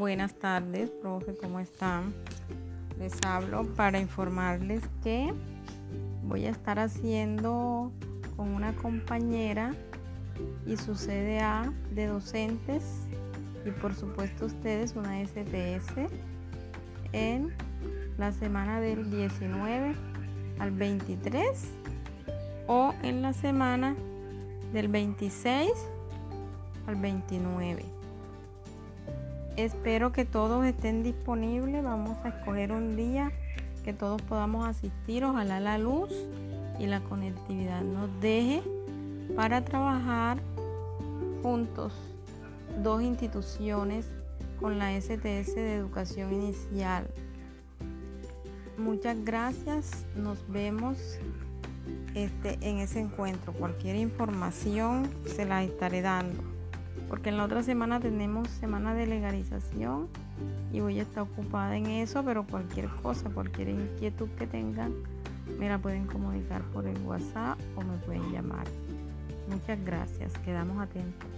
Buenas tardes, profe, ¿cómo están? Les hablo para informarles que voy a estar haciendo con una compañera y su CDA de docentes y por supuesto ustedes una STS en la semana del 19 al 23 o en la semana del 26 al 29. Espero que todos estén disponibles. Vamos a escoger un día que todos podamos asistir. Ojalá la luz y la conectividad nos deje para trabajar juntos dos instituciones con la STS de Educación Inicial. Muchas gracias. Nos vemos este, en ese encuentro. Cualquier información se la estaré dando porque en la otra semana tenemos semana de legalización y voy a estar ocupada en eso, pero cualquier cosa, cualquier inquietud que tengan, me la pueden comunicar por el WhatsApp o me pueden llamar. Muchas gracias, quedamos atentos.